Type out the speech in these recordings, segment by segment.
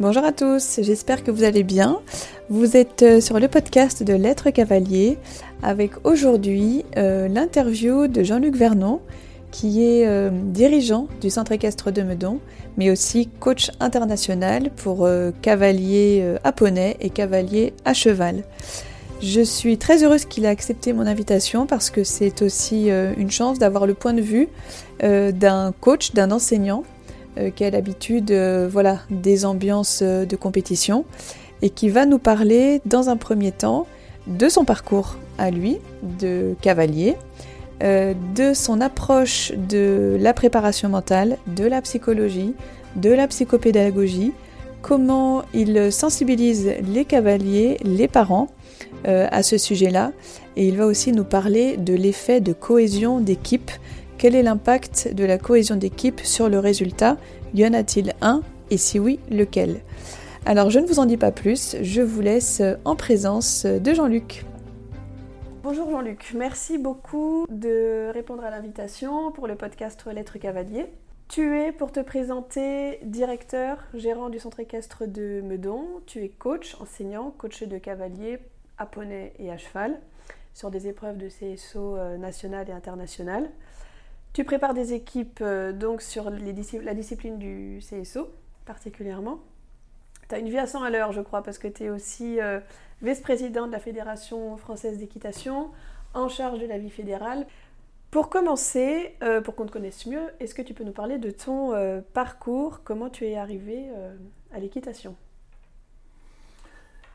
Bonjour à tous, j'espère que vous allez bien. Vous êtes euh, sur le podcast de Lettres Cavalier avec aujourd'hui euh, l'interview de Jean-Luc Vernon qui est euh, dirigeant du Centre équestre de Meudon mais aussi coach international pour cavaliers à poney et cavaliers à cheval. Je suis très heureuse qu'il ait accepté mon invitation parce que c'est aussi une chance d'avoir le point de vue d'un coach, d'un enseignant euh, qui a l'habitude euh, voilà, des ambiances euh, de compétition et qui va nous parler dans un premier temps de son parcours à lui, de cavalier, de son approche de la préparation mentale, de la psychologie, de la psychopédagogie, comment il sensibilise les cavaliers, les parents à ce sujet-là, et il va aussi nous parler de l'effet de cohésion d'équipe quel est l'impact de la cohésion d'équipe sur le résultat? Y en a-t-il un? Et si oui, lequel? Alors je ne vous en dis pas plus, je vous laisse en présence de Jean-Luc. Bonjour Jean-Luc, merci beaucoup de répondre à l'invitation pour le podcast Lettres Cavalier. Tu es, pour te présenter, directeur, gérant du centre équestre de Meudon. Tu es coach, enseignant, coach de cavalier à poney et à cheval sur des épreuves de CSO euh, nationales et internationales. Tu prépares des équipes euh, donc sur la discipline du CSO particulièrement. Tu as une vie à 100 à l'heure, je crois, parce que tu es aussi euh, vice-président de la Fédération française d'équitation, en charge de la vie fédérale. Pour commencer, euh, pour qu'on te connaisse mieux, est-ce que tu peux nous parler de ton parcours, comment tu es arrivé à l'équitation?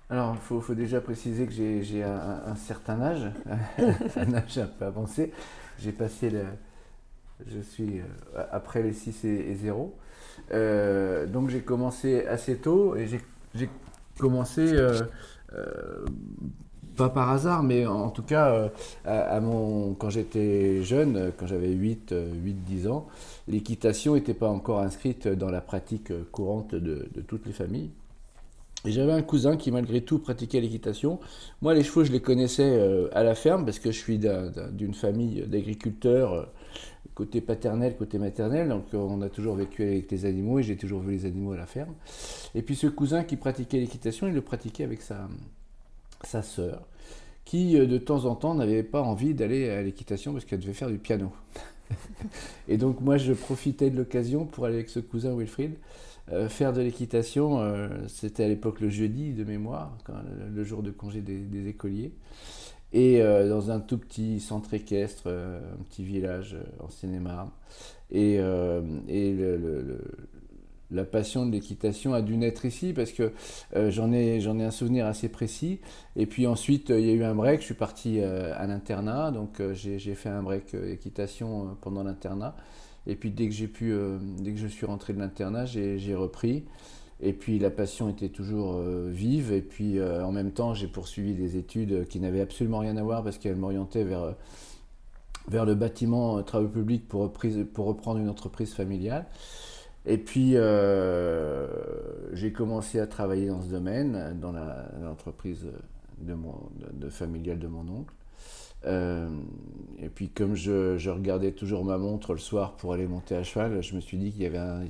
Alors, il faut, déjà préciser que j'ai un, certain âge, un âge un peu avancé. J'ai passé le, je suis euh, après les 6 et, 0. Euh, donc j'ai commencé assez tôt et j'ai commencé, euh, pas par hasard, mais en, tout cas, à, mon, quand j'étais jeune, quand j'avais 8, 8, 10 ans, l'équitation n'était pas encore inscrite dans la pratique courante de, de toutes les familles. Et j'avais un cousin qui malgré tout pratiquait l'équitation. Moi les chevaux je les connaissais à la ferme parce que je suis d'une famille d'agriculteurs côté paternel, côté maternel. Donc on a toujours vécu avec les animaux et j'ai toujours vu les animaux à la ferme. Et puis ce cousin qui pratiquait l'équitation, il le pratiquait avec sa, sa sœur, qui euh, de temps en temps n'avait pas envie d'aller à l'équitation parce qu'elle devait faire du piano. et donc moi je profitais de l'occasion pour aller avec ce cousin Wilfried euh, faire de l'équitation. Euh, c'était à l'époque le jeudi de mémoire, le jour de congé des écoliers et euh, dans un tout petit centre équestre, euh, un petit village euh, en Seine-et-Marne. Et, la passion de l'équitation a dû naître ici parce que j'en ai, ai un souvenir assez précis. Et puis ensuite, il y a eu un break, je suis parti à l'internat, donc j'ai fait un break équitation pendant l'internat. Et puis dès que j'ai pu, dès que je suis rentré de l'internat, j'ai repris. Et puis la passion était toujours euh, vive. Et puis euh, en même temps, j'ai poursuivi des études qui n'avaient absolument rien à voir parce qu'elles m'orientaient vers, euh, vers le bâtiment travaux publics pour, reprendre une entreprise familiale. Et puis j'ai commencé à travailler dans ce domaine, dans l'entreprise familiale de mon oncle. et puis comme je, regardais toujours ma montre le soir pour aller monter à cheval, je me suis dit qu'il y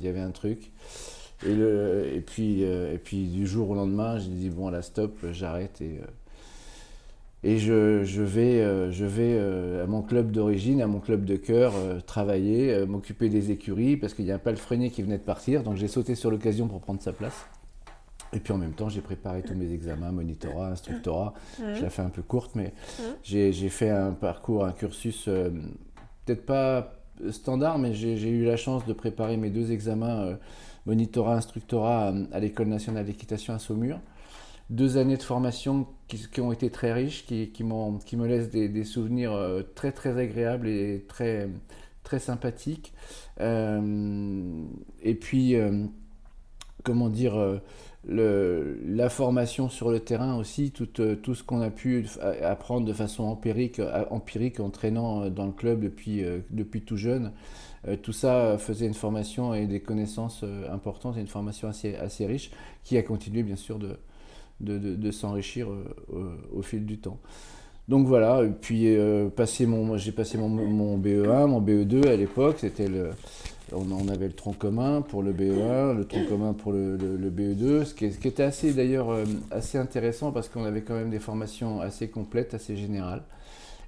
avait un truc. Et, le, et, puis, euh, et puis du jour au lendemain, j'ai dit bon, là, stop, j'arrête et, euh, et je, je vais, euh, je vais à mon club d'origine, à mon club de cœur, travailler, m'occuper des écuries parce qu'il y a un palefrenier qui venait de partir, donc j'ai sauté sur l'occasion pour prendre sa place. Et puis en même temps, j'ai préparé tous mes examens, monitorat, instructorat. Je la fais un peu courte, mais j'ai fait un parcours, un cursus peut-être pas standard, mais j'ai eu la chance de préparer mes deux examens monitorat, instructorat euh, à, l'École nationale d'équitation à Saumur. Deux années de formation qui, ont été très riches, qui, qui, qui me laissent des, souvenirs euh, très très agréables et très, très sympathiques. Euh, et puis, comment dire, la formation sur le terrain aussi, tout, tout ce qu'on a pu apprendre de façon empirique, empirique en traînant dans le club depuis, depuis tout jeune. Euh, tout ça faisait une formation et des connaissances euh, importantes et une formation assez, assez riche qui a continué bien sûr de, de, s'enrichir euh, au, fil du temps. Donc voilà, et puis mon, j'ai passé mon, mon, BE1, mon BE2 à l'époque, c'était le, on, avait le tronc commun pour le BE1, le tronc commun pour le, BE2, ce qui, était assez d'ailleurs euh, assez intéressant parce qu'on avait quand même des formations assez complètes, assez générales.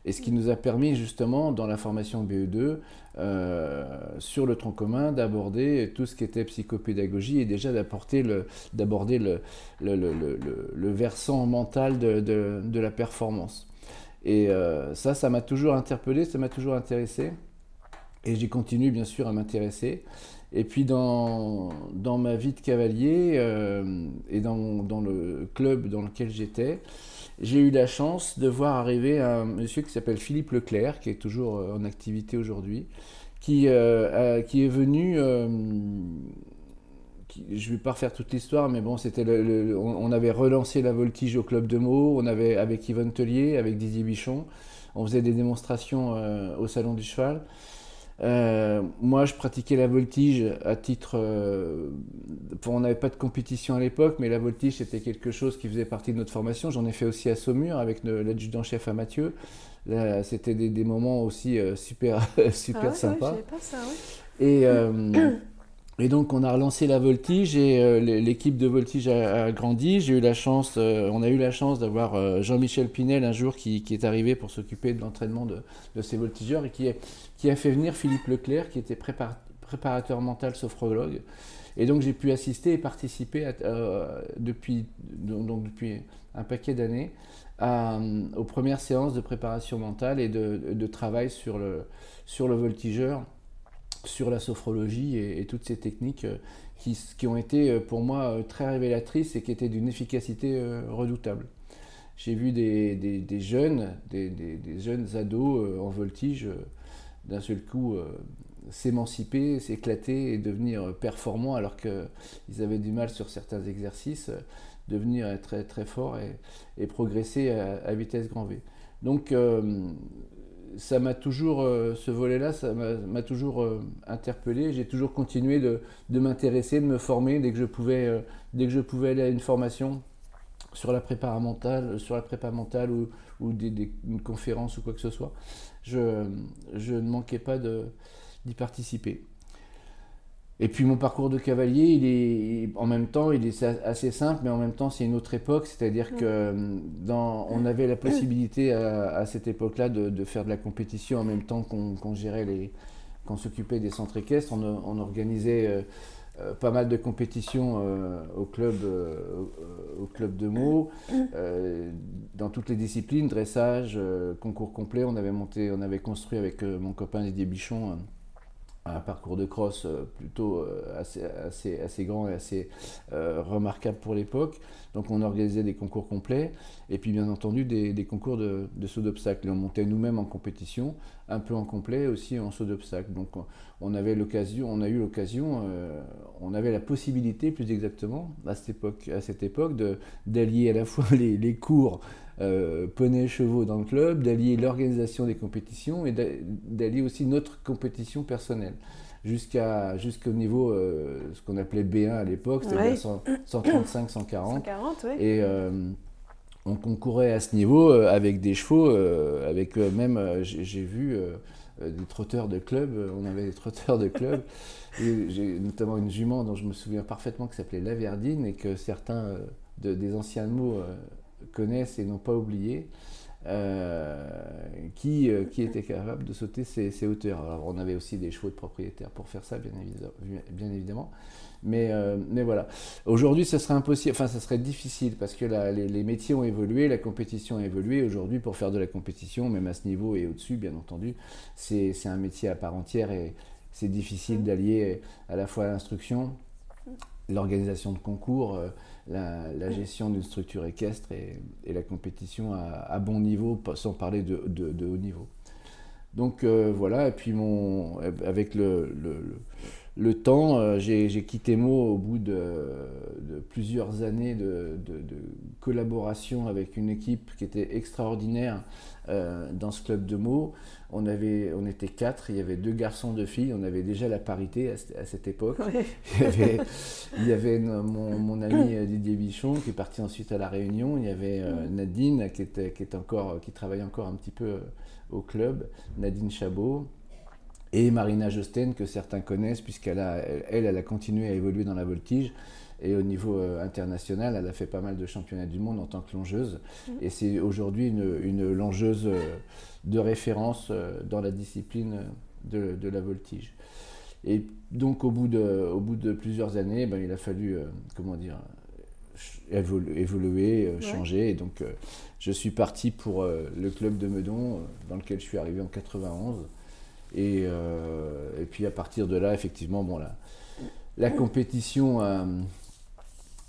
Et ce qui nous a permis justement dans la formation BE2 euh, sur le tronc commun d'aborder tout ce qui était psychopédagogie et déjà d'aborder le, le, versant mental de, la performance. Et euh, ça, ça m'a toujours interpellé, ça m'a toujours intéressé. Et j'ai continué bien sûr à m'intéresser. Et puis dans, dans ma vie de cavalier euh, et dans, dans, le club dans lequel j'étais, j'ai eu la chance de voir arriver un monsieur qui s'appelle Philippe Leclerc, qui est toujours euh, en activité aujourd'hui, qui, euh, qui est venu je ne vais pas refaire toute l'histoire, mais bon, c'était on, avait relancé la voltige au club de Meaux, on avait avec Yvonne Tellier, avec Didier Bichon, on faisait des démonstrations au salon du cheval. Euh, moi, je pratiquais la voltige à titre. Euh, on n'avait pas de compétition à l'époque, mais la voltige c'était quelque chose qui faisait partie de notre formation. J'en ai fait aussi à Saumur avec l'adjudant-chef à Mathieu. C'était des, moments aussi euh, super, super ah sympas. pas ça, Et. Et donc on a relancé la voltige et l'équipe de voltige a, grandi. J'ai eu la chance, on a eu la chance d'avoir Jean-Michel Pinel un jour qui, est arrivé pour s'occuper de l'entraînement de, de, ces voltigeurs et qui a fait venir Philippe Leclerc, qui était préparateur mental sophrologue. Et donc j'ai pu assister et participer euh, depuis, donc, depuis un paquet d'années aux premières séances de préparation mentale et de, travail sur le, sur le voltigeur, sur la sophrologie et, toutes ces techniques euh, qui, qui, ont été euh, pour moi très révélatrices et qui étaient d'une efficacité redoutable. J'ai vu des, des, jeunes, des, des, jeunes ados en voltige d'un seul coup euh, s'émanciper, s'éclater et devenir performant alors qu'ils avaient du mal sur certains exercices, euh, devenir très très fort et, progresser à, vitesse grand V. Donc euh, ça m'a toujours, ce volet-là, ça m'a toujours interpellé. J'ai toujours continué de, m'intéresser, de me former dès que je pouvais, dès que je pouvais aller à une formation sur la prépa mentale, sur la prépa mentale ou, ou une conférence ou quoi que ce soit je, je ne manquais pas d'y participer. Et puis mon parcours de cavalier, il est en même temps, il est assez simple, mais en même temps c'est une autre époque, c'est-à-dire que dans, on avait la possibilité à, cette époque-là de, faire de la compétition en même temps qu'on gérait les, qu'on s'occupait des centres équestres, on, on organisait euh, euh, pas mal de compétitions euh, au, club, euh, au club de Meaux, dans toutes les disciplines, dressage, concours complet. On avait monté, on avait construit avec mon copain Didier Bichon un parcours de cross plutôt assez, assez, assez grand et assez remarquable pour l'époque. Donc on organisait des concours complets et puis bien entendu des, concours de, saut d'obstacle. on montait nous-mêmes en compétition, un peu en complet aussi en saut d'obstacle. Donc on avait l'occasion, on a eu l'occasion, euh, on avait la possibilité plus exactement à cette époque, à cette époque d'allier à la fois les, cours euh, poney chevaux dans le club, d'allier l'organisation des compétitions et d'allier aussi notre compétition personnelle jusqu'à jusqu'au niveau euh, ce qu'on appelait B1 à l'époque, c'est-à-dire 135, 140. 140 oui. Et euh, on concourait à ce niveau avec des chevaux, avec même j'ai vu euh, des trotteurs de club. Euh, on avait des trotteurs de club. J'ai notamment une jument dont je me souviens parfaitement qui s'appelait Laverdine et que certains euh, des anciens mots connaissent et n'ont pas oublié. Qui, qui était capable de sauter ces, hauteurs. Alors on avait aussi des chevaux de propriétaires pour faire ça, bien, bien évidemment. Mais, euh, mais voilà. Aujourd'hui, ça serait impossible, enfin, ça serait difficile parce que les, métiers ont évolué, la compétition a évolué. Aujourd'hui, pour faire de la compétition, même à ce niveau et au-dessus, bien entendu, c'est un métier à part entière et c'est difficile d'allier à la fois l'instruction, l'organisation de concours, euh, la, gestion d'une structure équestre et, la compétition à, bon niveau, sans parler de, de, haut niveau. Donc euh, voilà, et puis mon, avec le le temps, euh, j'ai quitté Mo au bout de, plusieurs années de, collaboration avec une équipe qui était extraordinaire euh, dans ce club de Mo. On, avait, on était quatre, il y avait deux garçons, deux filles, on avait déjà la parité à, cette époque. Il, y avait, mon, ami euh, Didier Bichon qui est parti ensuite à La Réunion, il y avait Nadine qui, était, qui, est encore, qui travaille encore un petit peu au club, Nadine Chabot. Et Marina Josten, que certains connaissent, puisqu'elle a, elle, elle a continué à évoluer dans la voltige. Et au niveau euh, international, elle a fait pas mal de championnats du monde en tant que longeuse. Mmh. Et c'est aujourd'hui une, une, longeuse euh, de référence euh, dans la discipline de, de, la voltige. Et donc au bout de, au bout de plusieurs années, ben, il a fallu, comment dire, évoluer, changer. Et donc je suis parti pour le club de Meudon, dans lequel je suis arrivé en 91. Et, et puis à partir de là, effectivement, bon, la, la compétition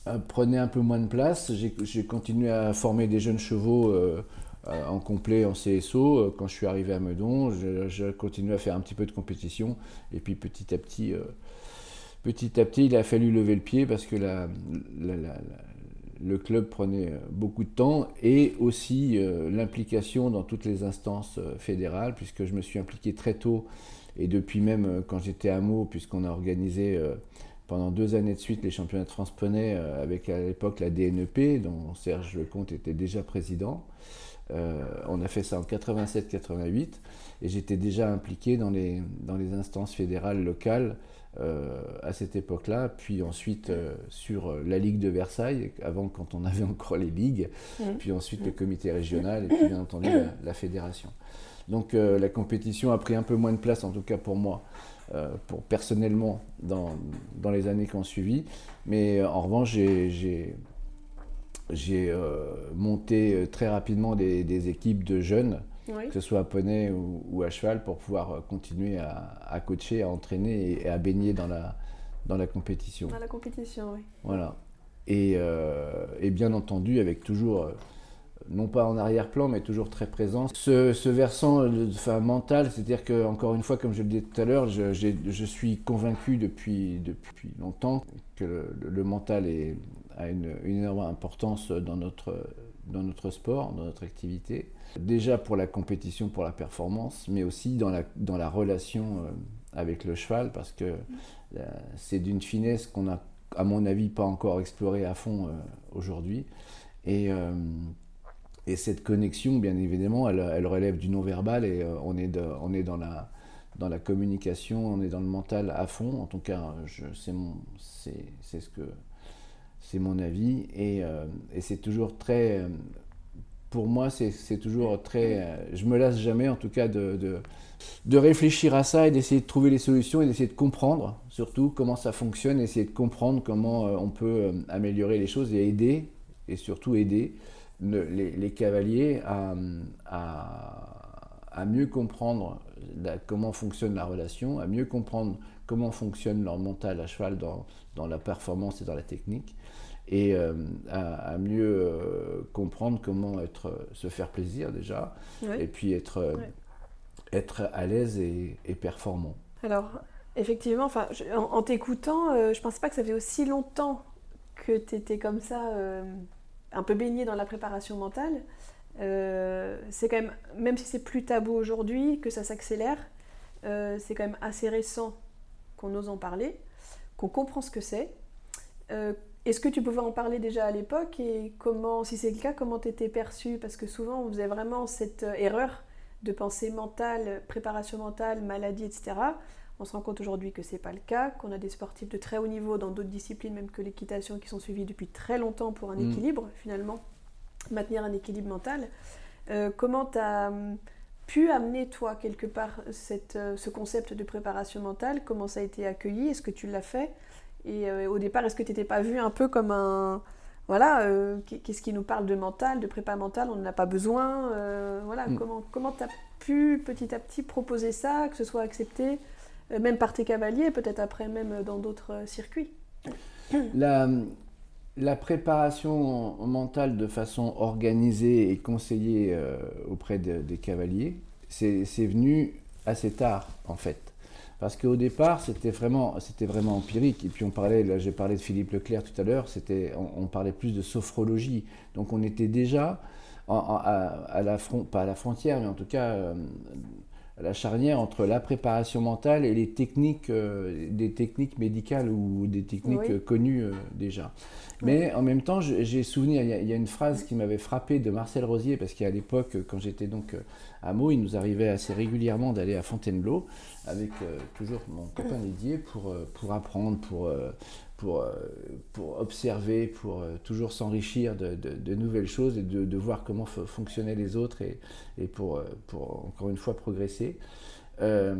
euh, prenait un peu moins de place. J'ai continué à former des jeunes chevaux euh, euh, en complet en CSO. Quand je suis arrivé à Meudon, je, continué à faire un petit peu de compétition. Et puis petit à petit, petit à petit, il a fallu lever le pied parce que le club prenait beaucoup de temps et aussi l'implication dans toutes les instances fédérales, puisque je me suis impliqué très tôt et depuis même quand j'étais à Meaux, puisqu'on a organisé pendant deux années de suite les championnats de France Poney euh, avec à l'époque la DNEP, dont Serge Lecomte était déjà président. Euh, on a fait ça en 87-88 et j'étais déjà impliqué dans les, dans les instances fédérales locales euh, à cette époque-là, puis ensuite sur la Ligue de Versailles, avant quand on avait encore les ligues, mmh. puis ensuite le comité régional et puis bien entendu la fédération. Donc la compétition a pris un peu moins de place, en tout cas pour moi, euh, pour personnellement dans, dans, les années qui ont suivi. Mais euh, en revanche, j'ai euh, monté très rapidement des, des équipes de jeunes, que ce soit à poney ou, à cheval, pour pouvoir continuer à, à coacher, à entraîner et, à baigner dans la, dans la compétition. Dans la compétition, oui. Voilà. Et, et bien entendu, avec toujours non pas en arrière-plan, mais toujours très présent. Ce, versant enfin, mental, c'est-à-dire que, encore une fois, comme je le disais tout à l'heure, je, suis convaincu depuis, depuis longtemps que le, mental est, a une, énorme importance dans notre, dans notre sport, dans notre activité. Déjà pour la compétition, pour la performance, mais aussi dans la, dans la relation euh, avec le cheval, parce que euh, c'est d'une finesse qu'on a, à mon avis, pas encore explorée à fond euh, aujourd'hui. Et et cette connexion, bien évidemment, elle, relève du non-verbal et on, est on est dans la, dans la communication, on est dans le mental à fond. En tout cas, c'est ce que c'est mon avis et, euh, c'est toujours très, euh, pour moi, c'est toujours très, je me lasse jamais en tout cas de, réfléchir à ça et d'essayer de trouver les solutions et d'essayer de comprendre surtout comment ça fonctionne, essayer de comprendre comment on peut améliorer les choses et aider et surtout aider les, cavaliers à, à, mieux comprendre comment fonctionne la relation, à mieux comprendre comment fonctionne leur mental à cheval dans, dans la performance et dans la technique, et euh, à, mieux euh, comprendre comment être, se faire plaisir déjà, et puis être, être à l'aise et, performant. Alors, effectivement, enfin, en, t'écoutant, euh, je ne pensais pas que ça fait aussi longtemps que tu étais comme ça un peu baigné dans la préparation mentale, euh, c'est quand même, même si c'est plus tabou aujourd'hui, que ça s'accélère, euh, c'est quand même assez récent qu'on ose en parler, qu'on comprend ce que c'est. Euh, est-ce que tu pouvais en parler déjà à l'époque et comment, si c'est le cas, comment tu étais perçu Parce que souvent on faisait vraiment cette erreur de pensée mentale, préparation mentale, maladie, etc. On se rend compte aujourd'hui que ce n'est pas le cas, qu'on a des sportifs de très haut niveau dans d'autres disciplines, même que l'équitation, qui sont suivis depuis très longtemps pour un mm. équilibre, finalement, maintenir un équilibre mental. Euh, comment tu as hum, pu amener, toi, quelque part, cette, euh, ce concept de préparation mentale? Comment ça a été accueilli? Est-ce que tu l'as fait? Et euh, au départ, est-ce que tu n'étais pas vu un peu comme un... Voilà, qu'est-ce qui nous parle de mental, de prépa mentale On n'en a pas besoin. voilà, mm. comment tu as pu petit à petit proposer ça, que ce soit accepté euh, même par tes cavaliers, peut-être après même dans d'autres euh, circuits? La, la, préparation mentale de façon organisée et conseillée euh, auprès des cavaliers, c'est venu assez tard en fait. Parce qu'au départ, c'était vraiment, c'était vraiment empirique. Et puis on parlait, là j'ai parlé de Philippe Leclerc tout à l'heure, c'était, on, parlait plus de sophrologie. Donc on était déjà à, la front, pas à la frontière, mais en tout cas la charnière entre la préparation mentale et les techniques, euh, des techniques médicales ou des techniques euh, connues euh, déjà. Mais en même temps, j'ai souvenir, il y, a, une phrase qui m'avait frappé de Marcel Rosier, parce qu'à l'époque, quand j'étais donc à Meaux, il nous arrivait assez régulièrement d'aller à Fontainebleau avec toujours mon copain Didier pour, pour apprendre, pour, pour, pour observer, pour toujours s'enrichir de, de, nouvelles choses et de, de voir comment fonctionnaient les autres et, et pour, pour encore une fois progresser. Euh,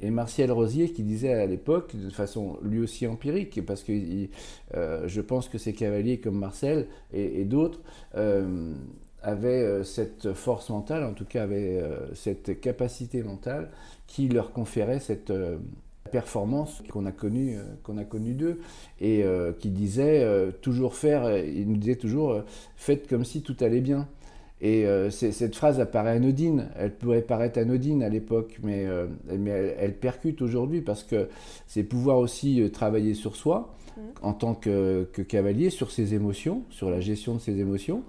et Martial Rosier qui disait à l'époque, de façon lui aussi empirique, parce que euh, je pense que ces cavaliers comme Marcel et, d'autres euh, avaient cette force mentale, en tout cas avaient cette capacité mentale qui leur conférait cette performance qu'on a connue qu'on a connu d'eux et qui disait toujours faire, il nous disait toujours faites comme si tout allait bien. Et euh, cette phrase apparaît anodine, elle pourrait paraître anodine à l'époque, mais, euh, mais elle, percute aujourd'hui parce que c'est pouvoir aussi euh, travailler sur soi mmh. en tant que, cavalier, sur ses émotions, sur la gestion de ses émotions,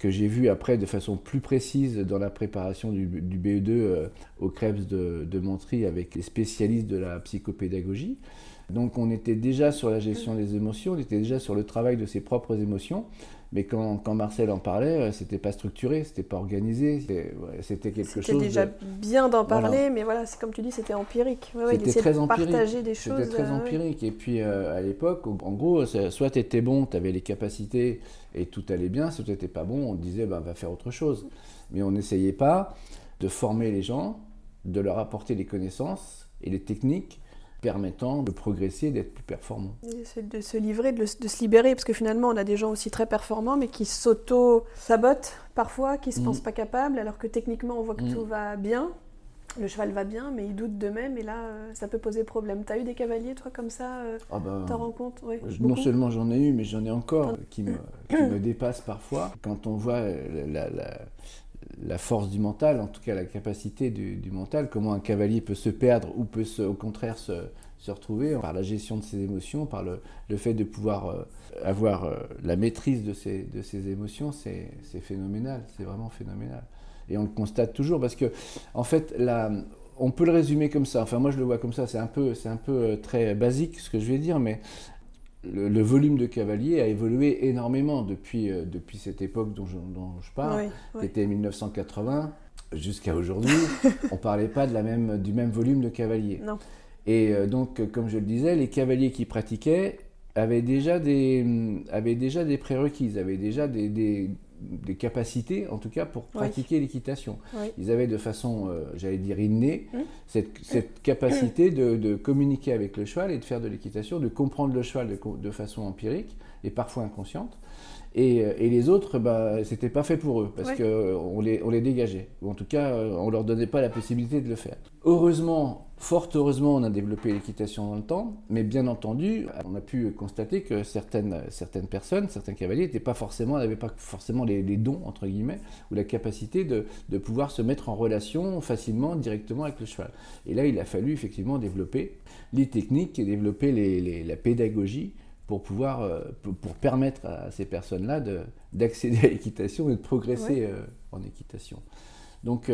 que j'ai vu après de façon plus précise dans la préparation du, BE2 au Krebs de, de Montry avec les spécialistes de la psychopédagogie. Donc on était déjà sur la gestion des émotions, on était déjà sur le travail de ses propres émotions. Mais quand, quand, Marcel en parlait, euh, c'était pas structuré, c'était pas organisé, c'était quelque chose. C'était déjà bien d'en parler, mais voilà, c'est comme tu dis, c'était empirique. c'était très de empirique. partager des choses. C'était très euh, empirique. Et puis euh, à l'époque, en gros, soit tu étais bon, tu avais les capacités et tout allait bien, soit tu n'étais pas bon, on te disait, ben, va faire autre chose. Mais on n'essayait pas de former les gens, de leur apporter les connaissances et les techniques permettant de progresser, d'être plus performant. C'est de se livrer, de, se libérer, parce que finalement, on a des gens aussi très performants, mais qui s'auto-sabotent parfois, qui ne se mm. pensent pas capables, alors que techniquement, on voit que mm. tout va bien. Le cheval va bien, mais il doute d'eux-mêmes, et là, euh, ça peut poser problème. Tu as eu des cavaliers, toi, comme ça euh, ah ben, T'en rends compte? Non seulement j'en ai eu, mais j'en ai encore qui me, qui me dépassent parfois. Quand on voit la, la la force du mental, en tout cas la capacité du, mental, comment un cavalier peut se perdre ou peut au contraire se, retrouver par la gestion de ses émotions, par le, fait de pouvoir euh, avoir euh, la maîtrise de ses, de ses émotions, c'est phénoménal, c'est vraiment phénoménal. Et on le constate toujours parce que, en fait, on peut le résumer comme ça. Enfin, moi, je le vois comme ça. C'est un peu, c'est un peu euh, très basique ce que je vais dire, mais le, volume de cavaliers a évolué énormément depuis, euh, depuis cette époque dont je, parle, qui était 1980 jusqu'à aujourd'hui. on ne parlait pas de la même, du même volume de cavaliers. Et euh, donc, comme je le disais, les cavaliers qui pratiquaient avaient déjà des, avaient déjà des prérequis, avaient déjà des, des capacités, en tout cas, pour pratiquer l'équitation. Ils avaient de façon, euh, j'allais dire, innée, hum. cette, capacité de, communiquer avec le cheval et de faire de l'équitation, de comprendre le cheval de, façon empirique et parfois inconsciente. Et, euh, les autres, bah, c'était pas fait pour eux, parce qu'on les, on les dégageait. Ou en tout cas, euh, on leur donnait pas la possibilité de le faire. Heureusement, Fort heureusement, on a développé l'équitation dans le temps, mais bien entendu, on a pu constater que certaines, certaines personnes, certains cavaliers n'avaient pas forcément, n'avaient pas forcément les, dons, entre guillemets, ou la capacité de, pouvoir se mettre en relation facilement, directement avec le cheval. Et là, il a fallu effectivement développer les techniques et développer la pédagogie pour pouvoir, euh, pour, permettre à ces personnes-là d'accéder à l'équitation et de progresser euh, en équitation. Donc,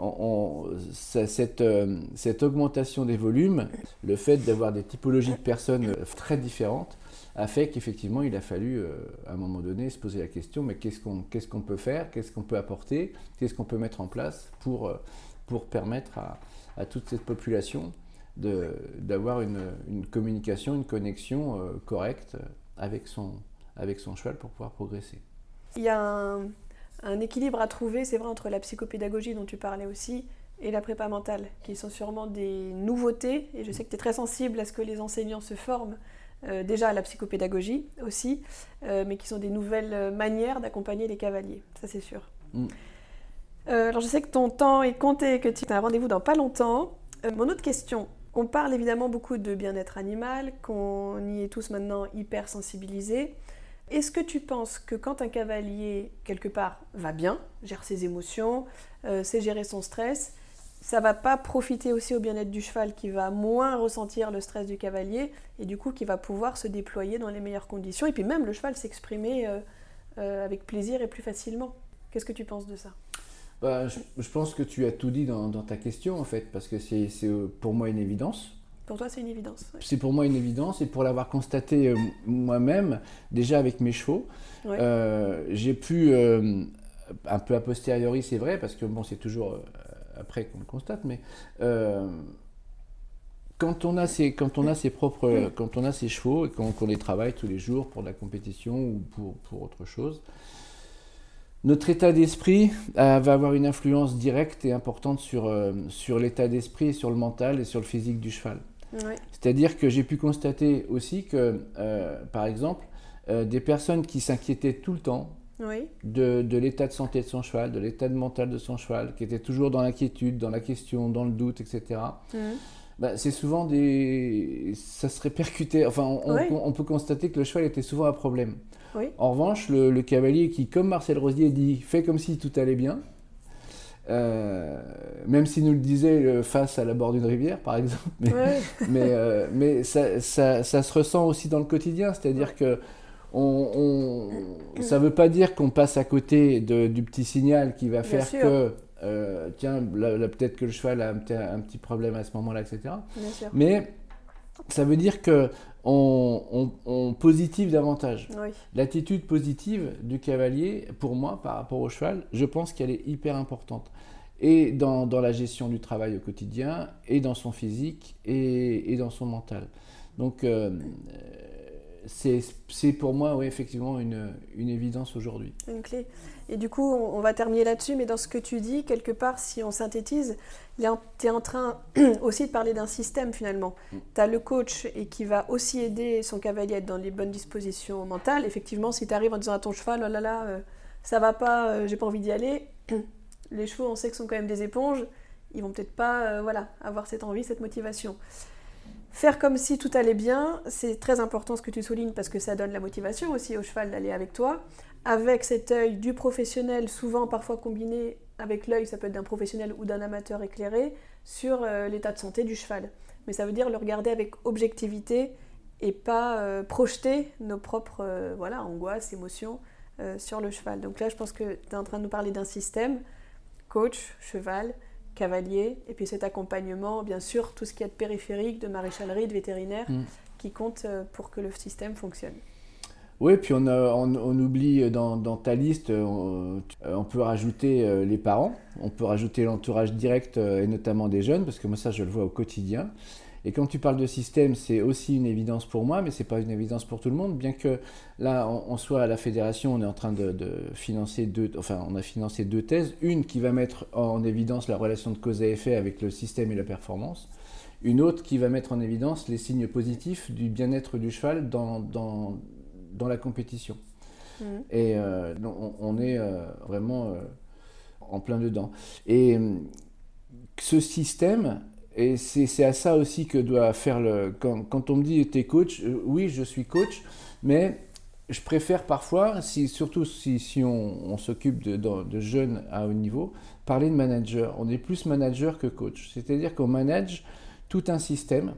euh, cette, euh, cette, augmentation des volumes, le fait d'avoir des typologies de personnes euh, très différentes, a fait qu'effectivement il a fallu à un moment donné se poser la question mais qu'est-ce qu'on peut faire, qu'est-ce qu'on peut apporter, qu'est-ce qu'on peut mettre en place pour, pour permettre à, à toute cette population d'avoir une, une, communication, une connexion correcte avec son, avec son cheval pour pouvoir progresser. Il y a un, un équilibre à trouver, c'est vrai, entre la psychopédagogie dont tu parlais aussi et la prépa mentale, qui sont sûrement des nouveautés. Et je sais que tu es très sensible à ce que les enseignants se forment euh, déjà à la psychopédagogie aussi, euh, mais qui sont des nouvelles manières d'accompagner les cavaliers, ça c'est sûr. Mm. Euh, alors je sais que ton temps est compté, que tu as un rendez-vous dans pas longtemps. mon autre question, on parle évidemment beaucoup de bien-être animal, qu'on y est tous maintenant hyper sensibilisés. Est-ce que tu penses que quand un cavalier, quelque part, va bien, gère ses émotions, euh, sait gérer son stress, ça va pas profiter aussi au bien-être du cheval qui va moins ressentir le stress du cavalier et du coup qui va pouvoir se déployer dans les meilleures conditions et puis même le cheval s'exprimer euh, euh, avec plaisir et plus facilement? Qu'est-ce que tu penses de ça? Bah, je, pense que tu as tout dit dans, ta question en fait, parce que c'est pour moi une évidence. Pour toi, c'est une évidence. C'est pour moi une évidence et pour l'avoir constaté moi-même, déjà avec mes chevaux, j'ai pu, un peu a posteriori, c'est vrai, parce que bon, c'est toujours après qu'on le constate, mais quand on a ses, quand on a ses propres, quand on a ses chevaux et qu'on les travaille tous les jours pour la compétition ou pour, pour autre chose, notre état d'esprit euh, va avoir une influence directe et importante sur, euh, sur l'état d'esprit, sur le mental et sur le physique du cheval. C'est-à-dire que j'ai pu constater aussi que, euh, par exemple, des personnes qui s'inquiétaient tout le temps de, de l'état de santé de son cheval, de l'état de mental de son cheval, qui étaient toujours dans l'inquiétude, dans la question, dans le doute, etc. Bah, c'est souvent des. Ça se répercutait. Enfin, on, peut constater que le cheval était souvent un problème. En revanche, le, cavalier qui, comme Marcel Rosier dit, fait comme si tout allait bien, euh, même s'il nous le disait euh, face à la bord d'une rivière, par exemple, mais, euh, mais, ça, ça, ça, se ressent aussi dans le quotidien, c'est-à-dire que on, ça ne veut pas dire qu'on passe à côté du petit signal qui va faire que euh, tiens, peut-être que le cheval a un, petit problème à ce moment-là, etc. Mais ça veut dire que on, positive davantage. L'attitude positive du cavalier, pour moi, par rapport au cheval, je pense qu'elle est hyper importante. Et dans, la gestion du travail au quotidien, et dans son physique, et, dans son mental. Donc, euh, c'est pour moi, oui, effectivement, une, une évidence aujourd'hui. Une clé. Et du coup, on, va terminer là-dessus, mais dans ce que tu dis, quelque part, si on synthétise, tu es en train aussi de parler d'un système finalement. Mm. Tu as le coach et qui va aussi aider son cavalier à être dans les bonnes dispositions mentales. Effectivement, si tu arrives en disant à ton cheval, oh là là, euh, ça va pas, euh, j'ai pas envie d'y aller, les chevaux, on sait que sont quand même des éponges, ils vont peut-être pas euh, voilà, avoir cette envie, cette motivation. Faire comme si tout allait bien, c'est très important ce que tu soulignes parce que ça donne la motivation aussi au cheval d'aller avec toi. Avec cet œil du professionnel, souvent parfois combiné avec l'œil, ça peut être d'un professionnel ou d'un amateur éclairé, sur euh, l'état de santé du cheval. Mais ça veut dire le regarder avec objectivité et pas euh, projeter nos propres euh, voilà, angoisses, émotions sur le cheval. Donc là, je pense que tu es en train de nous parler d'un système, coach, cheval, cavalier, et puis cet accompagnement, bien sûr, tout ce qui est de périphérique, de maréchalerie, de vétérinaire, mm. qui compte pour que le système fonctionne. Oui, puis on, oublie dans, ta liste, on, on, peut rajouter les parents, on peut rajouter l'entourage direct et notamment des jeunes, parce que moi ça je le vois au quotidien. Et quand tu parles de système, c'est aussi une évidence pour moi, mais ce n'est pas une évidence pour tout le monde, bien que là, on, soit à la fédération, on est en train de, financer deux, enfin, on a financé deux thèses. Une qui va mettre en évidence la relation de cause à effet avec le système et la performance. Une autre qui va mettre en évidence les signes positifs du bien-être du cheval dans, dans la compétition. Mmh. Et euh, on, est euh, vraiment euh, en plein dedans. Et ce système, et c'est à ça aussi que doit faire le. Quand, on me dit t'es coach, oui, je suis coach, mais je préfère parfois, si, surtout si, si on, s'occupe de, de, jeunes à haut niveau, parler de manager. On est plus manager que coach. C'est-à-dire qu'on manage tout un système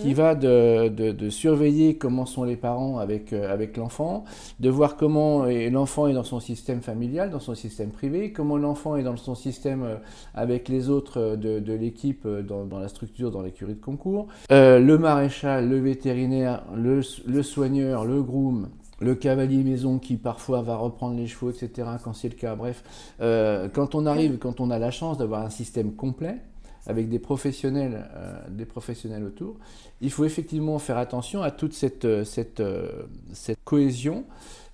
qui va de, de, surveiller comment sont les parents avec, euh, avec l'enfant, de voir comment l'enfant est dans son système familial, dans son système privé, comment l'enfant est dans son système euh, avec les autres euh, de, de l'équipe dans, dans, la structure, dans l'écurie de concours, le maréchal, le vétérinaire, le, le soigneur, le groom, le cavalier maison qui parfois va reprendre les chevaux, etc., quand c'est le cas. Bref, quand on arrive, quand on a la chance d'avoir un système complet, avec des professionnels, euh, des professionnels autour, il faut effectivement faire attention à toute cette, euh, cette, euh, cette cohésion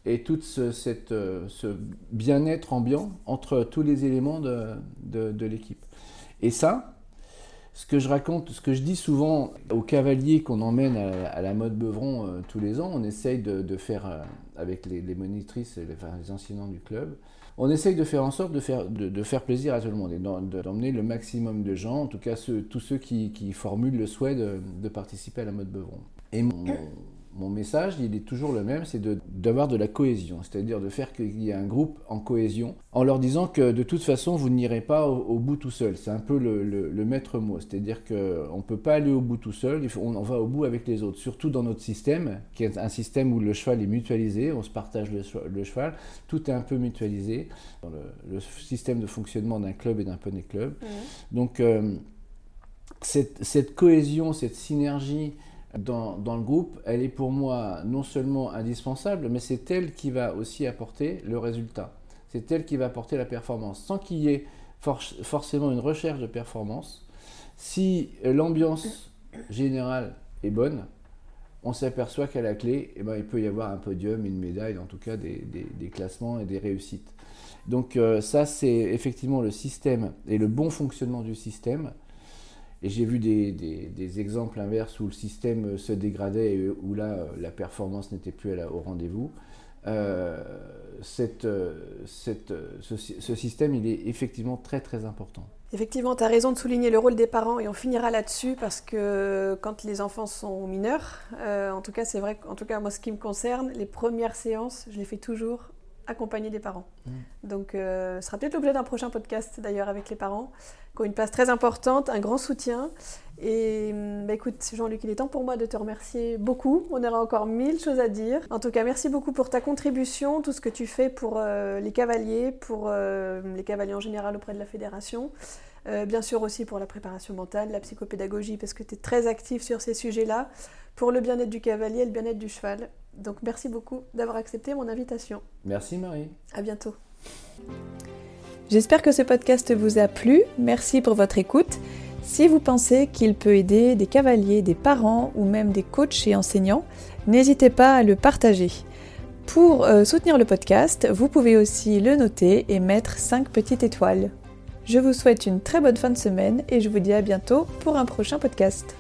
et tout ce, cette, ce bien-être ambiant entre tous les éléments de, de, l'équipe. Et ça, ce que je raconte, ce que je dis souvent aux cavaliers qu'on emmène à, la mode Beuvron tous les ans, on essaye de, faire avec les, monitrices et les, enfin, enseignants du club, on essaye de faire en sorte de faire, plaisir à tout le monde et d'emmener le maximum de gens, en tout cas tous ceux qui, formulent le souhait de, participer à la mode Beuvron. Et message, il est toujours le même, c'est d'avoir de, la cohésion, c'est-à-dire de faire qu'il y ait un groupe en cohésion, en leur disant que de toute façon, vous n'irez pas au, bout tout seul. C'est un peu le, maître mot, c'est-à-dire qu'on ne peut pas aller au bout tout seul, on, va au bout avec les autres, surtout dans notre système, qui est un système où le cheval est mutualisé, on se partage le, cheval, tout est un peu mutualisé dans le, système de fonctionnement d'un club et d'un poney club. Mmh. Donc, euh, cette, cette cohésion, cette synergie, dans, le groupe, elle est pour moi non seulement indispensable, mais c'est elle qui va aussi apporter le résultat. C'est elle qui va apporter la performance. Sans qu'il y ait forcément une recherche de performance, si l'ambiance générale est bonne, on s'aperçoit qu'à la clé, eh ben, il peut y avoir un podium, une médaille, en tout cas des, classements et des réussites. Donc euh, ça, c'est effectivement le système et le bon fonctionnement du système et j'ai vu des, exemples inverses où le système se dégradait et où là, la performance n'était plus au rendez-vous. Euh, cette, ce, système, il est effectivement très très important. Effectivement, tu as raison de souligner le rôle des parents et on finira là-dessus parce que quand les enfants sont mineurs, euh, en tout cas c'est vrai, en tout cas moi ce qui me concerne, les premières séances, je les fais toujours accompagner des parents. Mmh. Donc, euh, ce sera peut-être l'objet d'un prochain podcast d'ailleurs avec les parents, qui ont une place très importante, un grand soutien. Et mmh, bah, écoute, Jean-Luc, il est temps pour moi de te remercier beaucoup. On aura encore mille choses à dire. En tout cas, merci beaucoup pour ta contribution, tout ce que tu fais pour euh, les cavaliers, pour euh, les cavaliers en général auprès de la fédération. Bien sûr aussi pour la préparation mentale, la psychopédagogie, parce que tu es très actif sur ces sujets-là, pour le bien-être du cavalier et le bien-être du cheval. Donc merci beaucoup d'avoir accepté mon invitation. Merci Marie. À bientôt. J'espère que ce podcast vous a plu. Merci pour votre écoute. Si vous pensez qu'il peut aider des cavaliers, des parents ou même des coachs et enseignants, n'hésitez pas à le partager. Pour euh, soutenir le podcast, vous pouvez aussi le noter et mettre 5 petites étoiles. Je vous souhaite une très bonne fin de semaine et je vous dis à bientôt pour un prochain podcast.